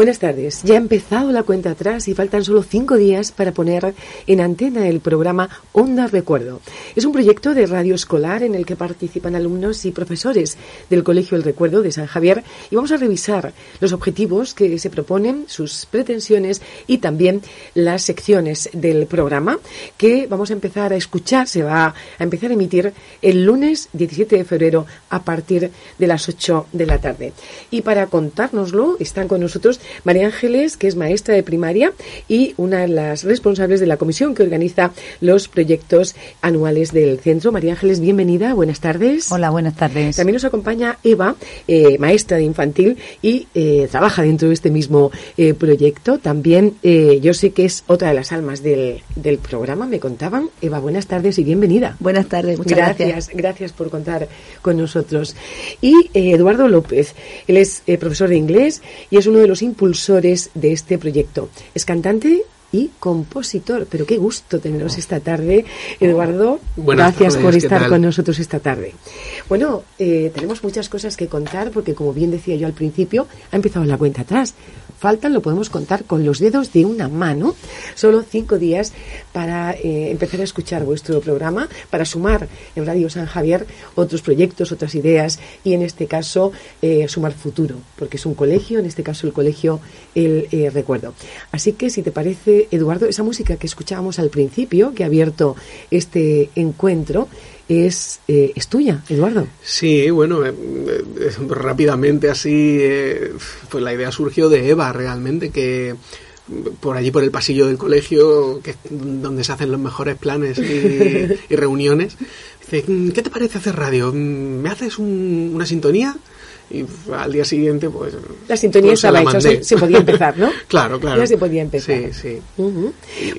Buenas tardes. Ya ha empezado la cuenta atrás y faltan solo cinco días para poner en antena el programa Onda Recuerdo. Es un proyecto de radio escolar en el que participan alumnos y profesores del Colegio El Recuerdo de San Javier y vamos a revisar los objetivos que se proponen, sus pretensiones y también las secciones del programa que vamos a empezar a escuchar, se va a empezar a emitir el lunes 17 de febrero a partir de las 8 de la tarde. Y para contárnoslo están con nosotros María Ángeles, que es maestra de primaria y una de las responsables de la comisión que organiza los proyectos anuales del centro. María Ángeles, bienvenida, buenas tardes. Hola, buenas tardes. También nos acompaña Eva, eh, maestra de infantil y eh, trabaja dentro de este mismo eh, proyecto. También yo sé que es otra de las almas del, del programa, me contaban. Eva, buenas tardes y bienvenida. Buenas tardes, muchas gracias. Gracias, gracias por contar con nosotros. Y Eduardo López, él es profesor de inglés y es uno de los impulsores de este proyecto. Es cantante y compositor. Pero qué gusto teneros esta tarde, Eduardo. Gracias por estar con nosotros esta tarde. Bueno, eh, tenemos muchas cosas que contar porque, como bien decía yo al principio, ha empezado la cuenta atrás faltan lo podemos contar con los dedos de una mano. Solo cinco días para eh, empezar a escuchar vuestro programa, para sumar en Radio San Javier otros proyectos, otras ideas y en este caso eh, sumar futuro, porque es un colegio, en este caso el colegio El eh, Recuerdo. Así que si te parece, Eduardo, esa música que escuchábamos al principio, que ha abierto este encuentro, es, es tuya, Eduardo. Sí, bueno, rápidamente así, pues la idea surgió de Eva realmente, que por allí por el pasillo del colegio, que es donde se hacen los mejores planes y, reuniones, dice, ¿qué te parece hacer radio? ¿Me haces una sintonía? Y al día siguiente pues la sintonía pues, estaba hecha se, podía empezar ¿no? claro claro. Ya se podía empezar. Sí sí.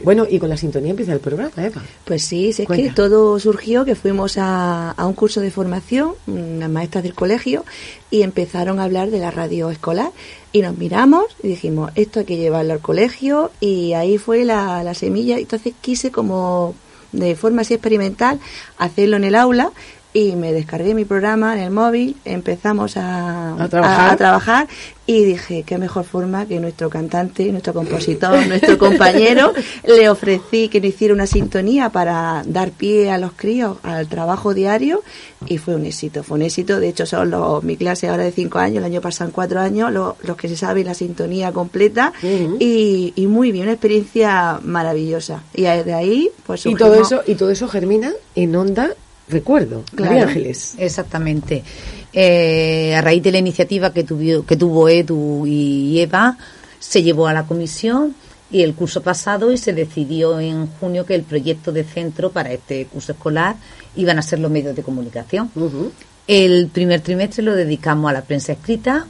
Bueno y con la sintonía empieza el programa Eva. Pues sí es que todo surgió que fuimos a, a un curso de formación unas maestras del colegio y empezaron a hablar de la radio escolar. Y nos miramos y dijimos esto hay que llevarlo al colegio y ahí fue la, la semilla. Entonces quise como de forma así experimental hacerlo en el aula y me descargué mi programa en el móvil, empezamos a, trabajar? y dije, qué mejor forma que nuestro cantante, nuestro compositor, nuestro compañero, le ofrecí que nos hiciera una sintonía para dar pie a los críos al trabajo diario y fue un éxito, fue un éxito, de hecho son los, mi clase ahora de cinco años, el año pasan cuatro años, los, que se saben la sintonía completa y, y, muy bien, una experiencia maravillosa. Y de ahí pues y todo eso y todo eso germina en onda recuerdo, María Ángeles. Exactamente. Eh, a raíz de la iniciativa que, tuvo, que tuvo Edu y Eva, se llevó a la comisión y el curso pasado y se decidió en junio que el proyecto de centro para este curso escolar iban a ser los medios de comunicación. El primer trimestre lo dedicamos a la prensa escrita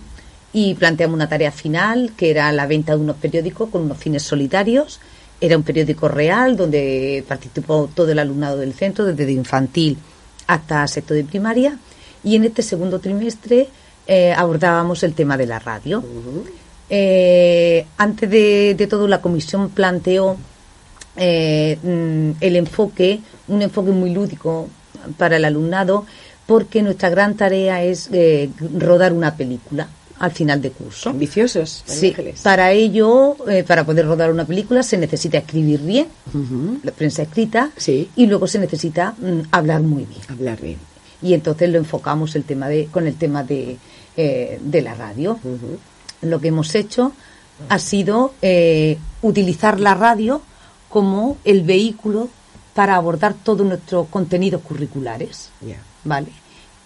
y planteamos una tarea final que era la venta de unos periódicos con unos fines solitarios. Era un periódico real donde participó todo el alumnado del centro, desde infantil hasta sexto de primaria. Y en este segundo trimestre eh, abordábamos el tema de la radio. Eh, antes de, todo la comisión planteó eh, mm, el enfoque, un enfoque muy lúdico para el alumnado porque nuestra gran tarea es rodar una película al final de curso. Ambiciosos. Sí, para ello, para poder rodar una película se necesita escribir bien, la prensa escrita, sí. y luego se necesita mm, hablar muy bien. Hablar bien. Y entonces lo enfocamos el tema de, con el tema de, eh, de la radio. Lo que hemos hecho ha sido eh, utilizar la radio como el vehículo para abordar todos nuestros contenidos curriculares. ¿Vale?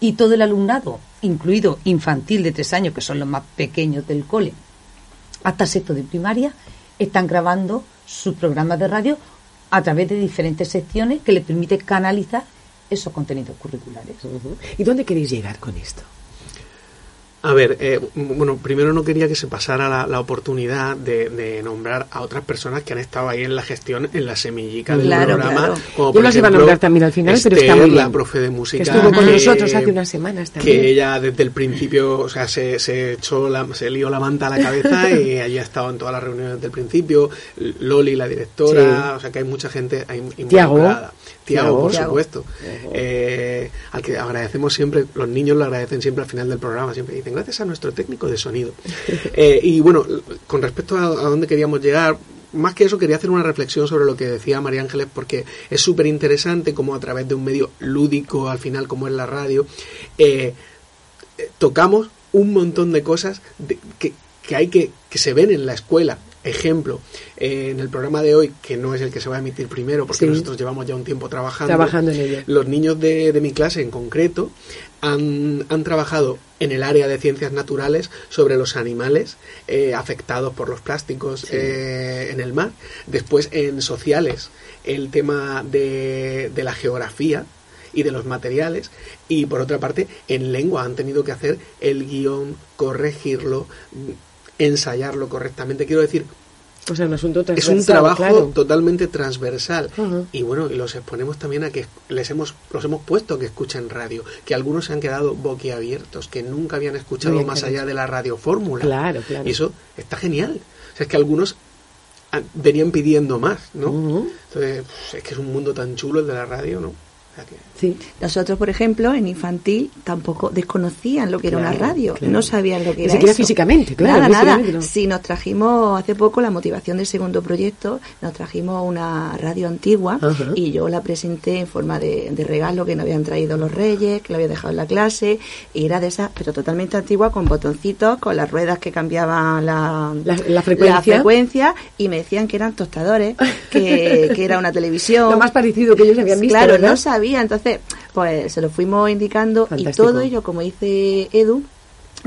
Y todo el alumnado incluido infantil de tres años, que son los más pequeños del cole, hasta sexto de primaria, están grabando sus programas de radio a través de diferentes secciones que les permite canalizar esos contenidos curriculares. ¿Y dónde queréis llegar con esto? A ver, eh, bueno, primero no quería que se pasara la, oportunidad de, nombrar a otras personas que han estado ahí en la gestión, en la semillica del programa. Claro. Como Yo las iba a nombrar también al final, pero está muy la profe de música. Que estuvo con nosotros hace unas semanas también. Que ella desde el principio, o sea, se, se echó la, se lió la manta a la cabeza y allí ha estado en todas las reuniones desde el principio. Loli, la directora, o sea que hay mucha gente involucrada. Tiago, por supuesto. Eh, al que agradecemos siempre, los niños lo agradecen siempre al final del programa, siempre dicen, gracias a nuestro técnico de sonido. Eh, y bueno, con respecto a, dónde queríamos llegar, más que eso quería hacer una reflexión sobre lo que decía María Ángeles porque es súper interesante como a través de un medio lúdico al final como es la radio eh, tocamos un montón de cosas que, que hay que que se ven en la escuela ejemplo eh, en el programa de hoy que no es el que se va a emitir primero porque Sí. nosotros llevamos ya un tiempo trabajando Trabajando en ello. los niños de, de mi clase en concreto han, han trabajado en el área de ciencias naturales sobre los animales eh, afectados por los plásticos eh, en el mar. Después en sociales el tema de, de la geografía y de los materiales. Y por otra parte en lengua han tenido que hacer el guion, corregirlo, ensayarlo correctamente. Quiero decir, O sea, un asunto es un trabajo claro. totalmente transversal Ujú. y bueno los exponemos también a que les hemos los hemos puesto a que escuchen radio que algunos se han quedado boquiabiertos que nunca habían escuchado bien, más claro. allá de la radio fórmula Claro, claro. y eso está genial o sea es que algunos venían pidiendo más no entonces es que es un mundo tan chulo el de la radio no O sea que- Sí. Nosotros, por ejemplo, en infantil tampoco desconocían lo que era una radio, claro. no sabían lo que Ni era siquiera eso. físicamente, claro, Nada, nada. no. Si nos trajimos hace poco la motivación del segundo proyecto, nos trajimos una radio antigua y yo la presenté en forma de, de regalo que nos habían traído los reyes, que la había dejado en la clase, y era de esas, pero totalmente antigua, con botoncitos, con las ruedas que cambiaban la, La- la frecuencia. frecuencia, y me decían que eran tostadores, que, que era una televisión. Lo más parecido que ellos habían visto, Claro, ¿verdad? no sabía, entonces, pues se lo fuimos indicando Fantástico. y todo ello, como dice Edu,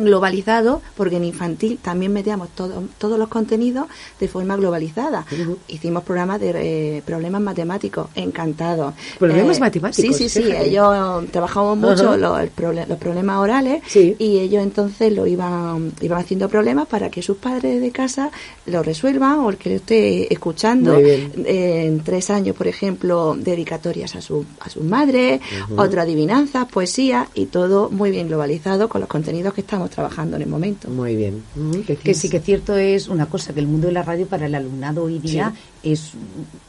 globalizado, porque en infantil también metíamos todo- todos los contenidos de forma globalizada. Hicimos programas de eh, problemas matemáticos, encantados. Problemas matemáticos, Sí, sí, sí. Ellos trabajamos mucho los, proble- los problemas orales Sí. y ellos entonces lo iban, iban haciendo problemas para que sus padres de casa lo resuelvan o el que lo esté escuchando. Bien. En tres años, por ejemplo, dedicatorias a, su, a sus madres, otra adivinanzas, poesía y todo muy bien globalizado con los contenidos que estamos trabajando en el momento. Muy bien. Ujú, ¿qué Que sí que cierto es una cosa, que el mundo de la radio para el alumnado hoy día es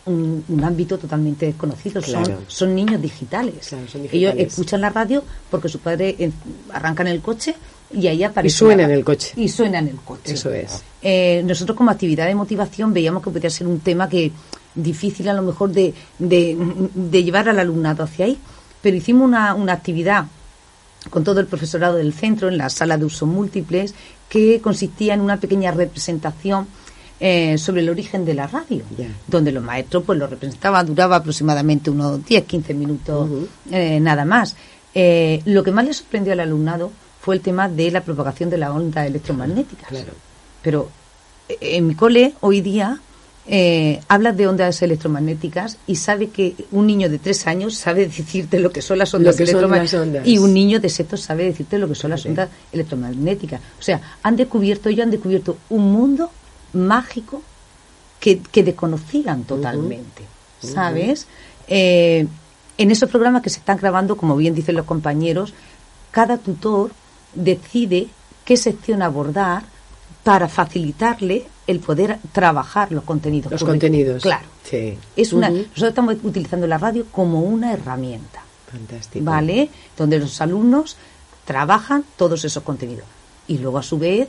un, un ámbito totalmente desconocido. Claro. Son, son niños digitales. Claro, son Ellos digitales. escuchan la radio porque su padre eh, arranca en el coche y ahí aparece. Y suena en el coche. Y suena en el coche. Eso es. Eh, nosotros como actividad de motivación veíamos que podía ser un tema que difícil a lo mejor de, de, de llevar al alumnado hacia ahí, pero hicimos una, una actividad con todo el profesorado del centro en la sala de uso múltiples que consistía en una pequeña representación eh, sobre el origen de la radio, donde los maestros pues lo representaban, duraba aproximadamente unos 10-15 minutos Ujú. eh, nada más. Eh, lo que más le sorprendió al alumnado fue el tema de la propagación de las ondas electromagnéticas. Claro. Pero eh, en mi cole hoy día eh, hablas de ondas electromagnéticas y sabe que un niño de tres años sabe decirte lo que son las ondas electromagnéticas ondas. y un niño de sexto sabe decirte lo que son las ondas electromagnéticas. O sea, han descubierto, ellos han descubierto un mundo mágico que, que desconocían totalmente, ¿sabes? Eh, en esos programas que se están grabando, como bien dicen los compañeros, cada tutor decide qué sección abordar para facilitarle el poder trabajar los contenidos. Los contenidos. Claro. Sí. Es una. Nosotros estamos utilizando la radio como una herramienta. Fantástico. ¿vale? Donde los alumnos trabajan todos esos contenidos. Y luego, a su vez,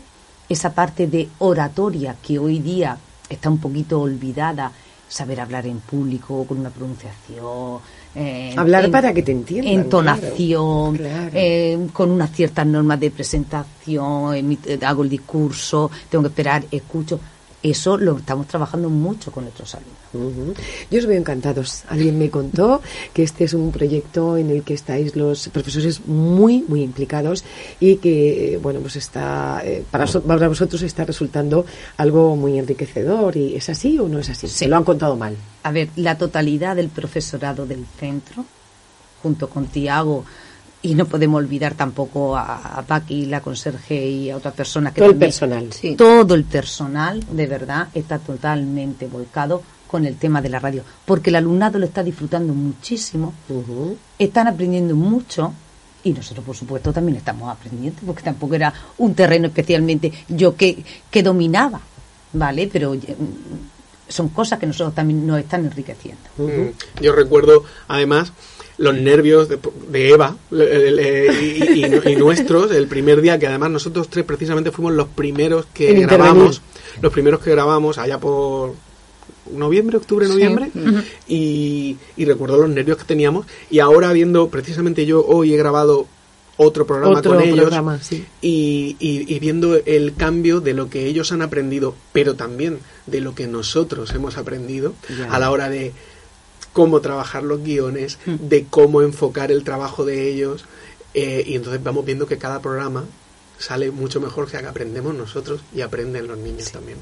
esa parte de oratoria que hoy día está un poquito olvidada, saber hablar en público con una pronunciación. Eh, Hablar en- para que te entiendan, Entonación, claro, claro. eh, con unas ciertas normas de presentación, hago el discurso, tengo que esperar, escucho. Eso lo estamos trabajando mucho con nuestros alumnos. Yo os veo encantados. Alguien me contó que este es un proyecto en el que estáis los profesores muy, muy implicados y que, bueno, pues está, eh, para, so- para vosotros está resultando algo muy enriquecedor. ¿Y es así o no es así? Se lo han contado mal. A ver, la totalidad del profesorado del centro, junto con Tiago, y no podemos olvidar tampoco a, a Paqui, la conserje y a otras personas que Todo el personal. Sí. Todo el personal, de verdad, está totalmente volcado con el tema de la radio, porque el alumnado lo está disfrutando muchísimo, están aprendiendo mucho y nosotros, por supuesto, también estamos aprendiendo, porque tampoco era un terreno especialmente yo que, que dominaba, ¿vale? Pero eh, son cosas que nosotros también nos están enriqueciendo. Mm. Yo recuerdo, además, los nervios de, de Eva le- le- y, y- y nuestros el primer día que además nosotros tres precisamente fuimos los primeros que En grabamos los primeros que grabamos allá por noviembre octubre Sí. noviembre y, y recuerdo los nervios que teníamos y ahora viendo precisamente yo hoy he grabado otro programa Otro con ellos programa, sí. y, y- y viendo el cambio de lo que ellos han aprendido, pero también de lo que nosotros hemos aprendido Ya. a la hora de cómo trabajar los guiones, Mm. de cómo enfocar el trabajo de ellos, eh, y entonces vamos viendo que cada programa sale mucho mejor que que aprendemos nosotros y aprenden los niños también.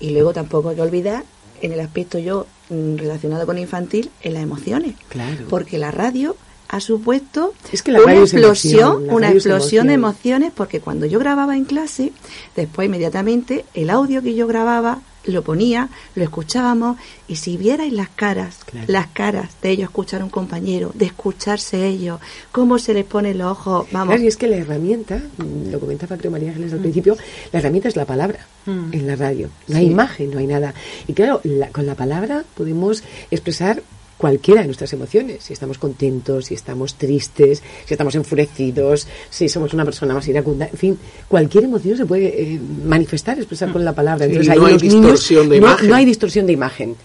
Y luego tampoco hay que olvidar, en el aspecto yo mm, relacionado con infantil, en las emociones. Claro. Porque la radio ha supuesto Es que la una explosión, emoción, la una explosión de emociones, porque cuando yo grababa en clase, después inmediatamente el audio que yo grababa lo ponía, lo escuchábamos y si vierais las caras, Claro. las caras de ellos escuchar a un compañero, de escucharse ellos, cómo se les pone los ojos, vamos, Claro, y es que la herramienta, mm, lo comentaba creo María Ángeles al principio, la herramienta es la palabra Mm. en la radio. No hay imagen, no hay nada. Y claro, la- con la palabra podemos expresar cualquiera de nuestras emociones. Si estamos contentos, si estamos tristes, si estamos enfurecidos, si somos una persona más iracunda, en fin, cualquier emoción se puede eh, manifestar, expresar con la palabra. Sí, no hay niños- distorsión de imagen. No hay distorsión de imagen.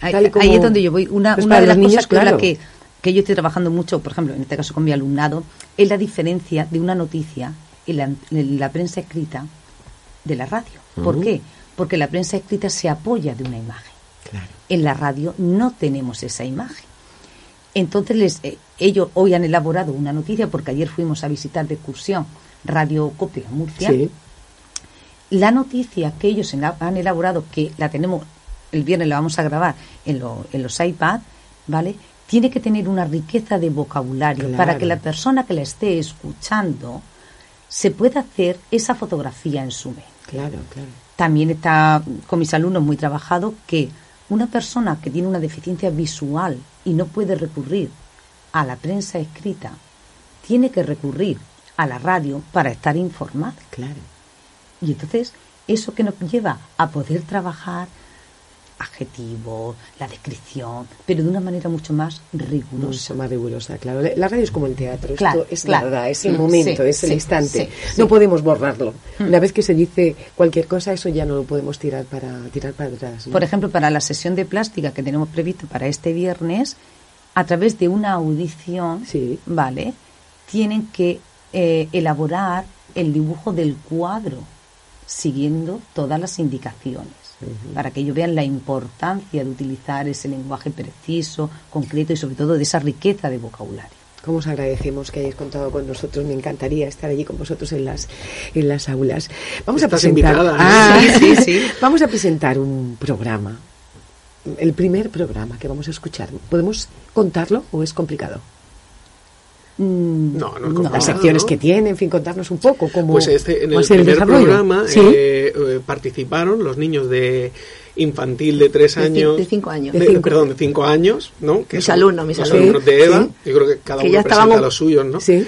Ahí, como- es donde yo voy. Una, Pues una de las niños, cosas la claro. que, que yo estoy trabajando mucho, por ejemplo, en este caso con mi alumnado, es la diferencia de una noticia en la, en la prensa escrita de la radio. ¿Por qué? Porque la prensa escrita se apoya de una imagen. Claro. En la radio no tenemos esa imagen. Entonces les, eh, ellos hoy han elaborado una noticia porque ayer fuimos a visitar de excursión Radio Copia Murcia. Sí. La noticia que ellos han elaborado, que la tenemos el viernes, la vamos a grabar en, lo- en los iPad, ¿vale? Tiene que tener una riqueza de vocabulario Claro. para que la persona que la esté escuchando se pueda hacer esa fotografía en su mente. Claro, claro. También está con mis alumnos muy trabajado que una persona que tiene una deficiencia visual y no puede recurrir a la prensa escrita, tiene que recurrir a la radio para estar informada. Claro. Y entonces, eso que nos lleva a poder trabajar adjetivos, la descripción, pero de una manera mucho más rigurosa. Mucho más rigurosa, claro. La radio es como el teatro, Claro, esto es claro. nada, es el Mm, momento, sí, es el sí, instante. sí. No podemos borrarlo. Una vez que se dice cualquier cosa, eso ya no lo podemos tirar para tirar para atrás. ¿no? Por ejemplo, para la sesión de plástica que tenemos previsto para este viernes, a través de una audición. ¿vale? Tienen que eh, elaborar el dibujo del cuadro siguiendo todas las indicaciones para que ellos vean la importancia de utilizar ese lenguaje preciso, concreto y sobre todo de esa riqueza de vocabulario. Cómo os agradecemos que hayáis contado con nosotros. Me encantaría estar allí con vosotros en las en las aulas. Vamos Estás a presentar. invitada, ¿eh? Ah, sí, sí. Vamos a presentar un programa. El primer programa que vamos a escuchar. ¿Podemos contarlo o es complicado? Mm, No, no es Las secciones ¿no? que tiene, en fin, contarnos un poco cómo Pues este, en el primer desarrollo. programa Sí. eh, eh, participaron los niños de infantil de tres años. de cinco años. de- De cinco. Perdón, de cinco años, ¿no? Que Mis alumnos, mis alumnos. de Eva. Sí. Yo creo que cada Que uno ya presenta estábamos- los suyos, ¿no? Sí.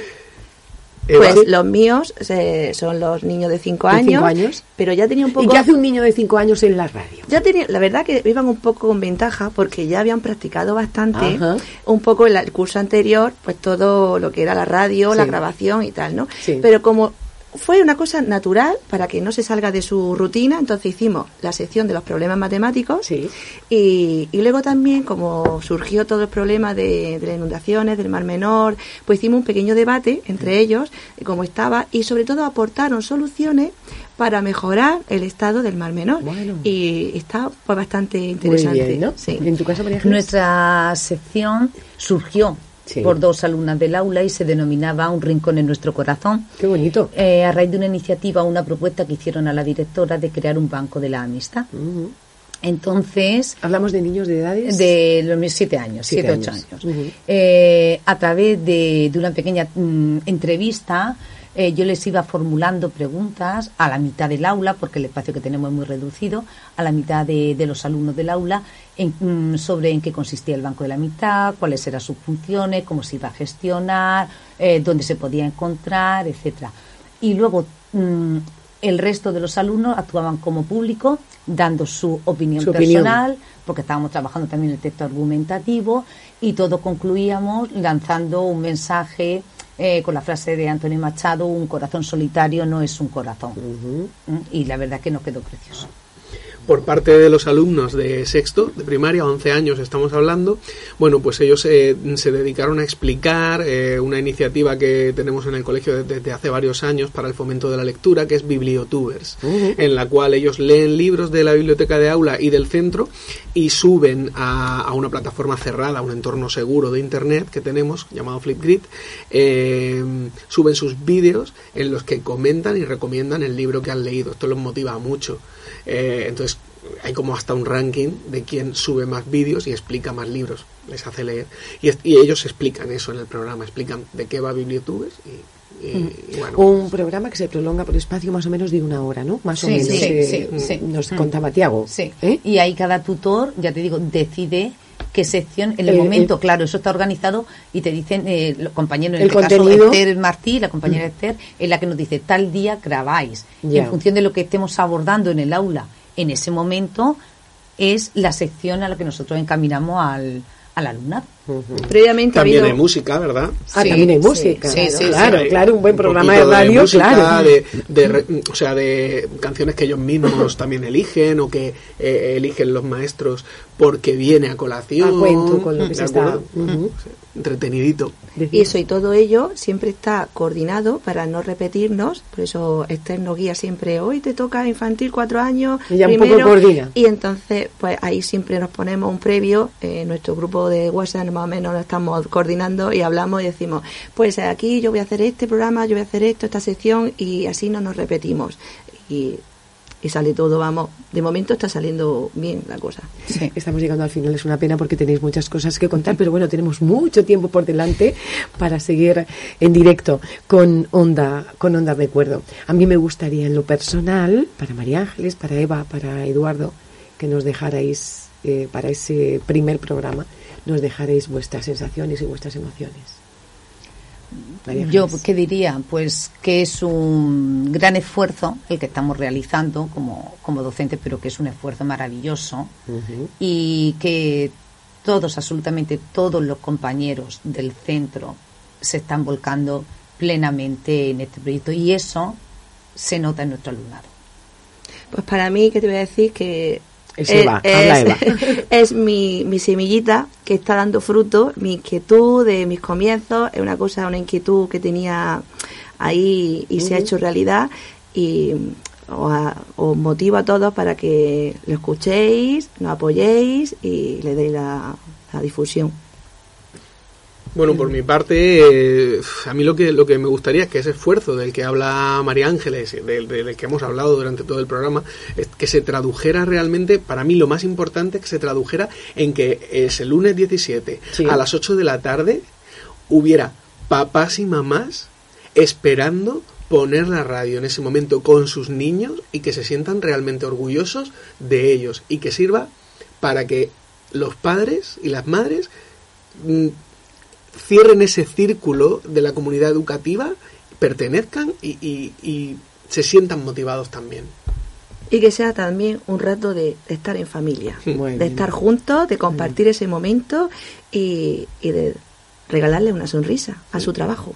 Pues los míos eh, son los niños de 5 De cinco años, años. pero ya tenía un ¿Y poco... qué hace un niño de 5 años en la radio? Ya tenía, la verdad que iban un poco con ventaja porque ya habían practicado bastante Ajá. un poco en la- el curso anterior, pues todo lo que era la radio, Sí. la grabación y tal, ¿no? Sí. Pero como fue una cosa natural para que no se salga de su rutina, entonces hicimos la sección de los problemas matemáticos Sí. y, y luego también, como surgió todo el problema de, de las inundaciones, del Mar Menor, pues hicimos un pequeño debate entre ellos, de cómo estaba, y sobre todo aportaron soluciones para mejorar el estado del Mar Menor. Bueno. Y está pues, bastante Muy interesante. bien, ¿no? Sí. En tu caso, María Ángeles? Nuestra sección surgió Sí. por dos alumnas del aula y se denominaba Un rincón en nuestro corazón. Qué bonito. Eh, a raíz de una iniciativa, una propuesta que hicieron a la directora de crear un banco de la amistad. Ujú. Entonces, Hablamos de niños de edades. de los siete años, Siete siete, ocho años. años. Ujú. Eh, a través de, de una pequeña mm, entrevista, eh, yo les iba formulando preguntas a la mitad del aula, porque el espacio que tenemos es muy reducido, a la mitad de, de los alumnos del aula, en- mm, sobre en qué consistía el Banco de la Mitad, cuáles eran sus funciones, cómo se iba a gestionar, eh, dónde se podía encontrar, etcétera. Y luego mm, el resto de los alumnos actuaban como público, dando su opinión Su opinión. personal, porque estábamos trabajando también el texto argumentativo, y todo concluíamos lanzando un mensaje eh, con la frase de Antonio Machado, un corazón solitario no es un corazón. ¿Mm? Y la verdad que nos quedó precioso. Por parte de los alumnos de sexto, de primaria, 11 años estamos hablando, bueno, pues ellos eh, se dedicaron a explicar eh, una iniciativa que tenemos en el colegio desde, hace varios años para el fomento de la lectura, que es Bibliotubers, en la cual ellos leen libros de la biblioteca de aula y del centro y suben a, a una plataforma cerrada, a un entorno seguro de Internet que tenemos, llamado Flipgrid, eh, suben sus vídeos en los que comentan y recomiendan el libro que han leído. Esto los motiva mucho. Eh, entonces, hay como hasta un ranking de quién sube más vídeos y explica más libros, les hace leer. Y, ellos explican eso en el programa, explican de qué va Bibliotubers y, y- y bueno. Un programa que se prolonga por espacio más o menos de una hora, ¿no? Más o Sí, menos. sí, eh, sí, sí. Nos Mm. contaba Tiago. Sí. ¿eh? Y ahí cada tutor, ya te digo, decide qué sección, en el, El- momento, el- claro, eso está organizado y te dicen, eh, los compañeros, en El este contenido. caso Esther Martí, la compañera Esther, es la que nos dice, tal día grabáis. Y Ya. en función de lo que estemos abordando en el aula en ese momento, es la sección a la que nosotros encaminamos al, al alumnado. Previamente ha También habido... hay música, ¿verdad? Ah, Sí, también hay sí, música. sí, sí, claro, Sí, claro, un buen programa de radio, música, claro. De, o sea, de canciones que ellos mismos también eligen o que eh, eligen los maestros porque viene a colación. A cuento con lo que ¿de se está- Entretenidito. Y eso y todo ello siempre está coordinado para no repetirnos, por eso Esther nos guía siempre, hoy te toca infantil cuatro años, Ella un poco primero", coordina. y entonces pues ahí siempre nos ponemos un previo, eh, nuestro grupo de WhatsApp más o menos lo estamos coordinando y hablamos y decimos, pues aquí yo voy a hacer este programa, yo voy a hacer esto, esta sección y así no nos repetimos. Y, y sale todo, vamos, de momento está saliendo bien la cosa. Estamos llegando al final, es una pena porque tenéis muchas cosas que contar, pero bueno, tenemos mucho tiempo por delante para seguir en directo con Onda, con Onda Recuerdo. A mí me gustaría en lo personal, para María Ángeles, para Eva, para Eduardo, que nos dejarais eh, para ese primer programa, nos dejaréis vuestras sensaciones y vuestras emociones. María Yo. ¿qué diría? Pues que es un gran esfuerzo el que estamos realizando como, como docentes, pero que es un esfuerzo maravilloso y que todos, absolutamente todos los compañeros del centro se están volcando plenamente en este proyecto y eso se nota en nuestro alumnado. Pues para mí, ¿qué te voy a decir? Que Es Eva, es, habla Eva. es mi, mi semillita que está dando fruto, mi inquietud de mis comienzos, es una cosa, una inquietud que tenía ahí y se ha hecho realidad y os, a- os motivo a todos para que lo escuchéis, nos apoyéis y le deis la, la difusión. Bueno, por mi parte, eh, a mí lo que, lo que me gustaría es que ese esfuerzo del que habla María Ángeles, del, del que hemos hablado durante todo el programa, es que se tradujera realmente, para mí lo más importante, que se tradujera en que ese lunes 17 Sí. a las 8 de la tarde hubiera papás y mamás esperando poner la radio en ese momento con sus niños y que se sientan realmente orgullosos de ellos y que sirva para que los padres y las madres mm, cierren ese círculo de la comunidad educativa, pertenezcan y, y- y se sientan motivados también. Y que sea también un rato de estar en familia, de estar juntos, de compartir ese momento y, y de regalarle una sonrisa a su trabajo.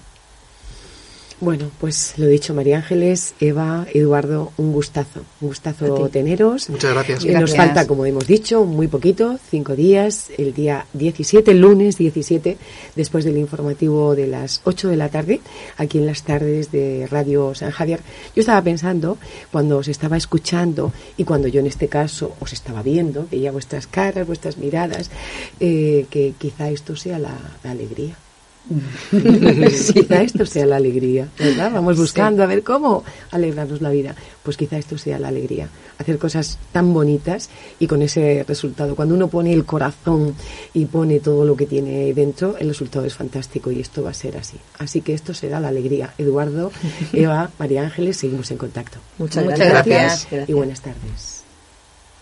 Bueno, pues lo dicho, María Ángeles, Eva, Eduardo, un gustazo, un gustazo teneros. Muchas gracias. Eh, Nos Gracias. falta, como hemos dicho, muy poquito, cinco días, el día 17, lunes 17, después del informativo de las 8 de la tarde, aquí en las tardes de Radio San Javier. Yo estaba pensando, cuando os estaba escuchando y cuando yo en este caso os estaba viendo, veía vuestras caras, vuestras miradas, eh, que quizá esto sea la, la alegría. quizá esto sea la alegría, ¿verdad? Vamos buscando a ver cómo alegrarnos la vida. Pues quizá esto sea la alegría. Hacer cosas tan bonitas y con ese resultado. Cuando uno pone el corazón y pone todo lo que tiene dentro, el resultado es fantástico y esto va a ser así. Así que esto será la alegría. Eduardo, Eva, María Ángeles, seguimos en contacto. Muchas, Muchas gracias. gracias. y buenas tardes.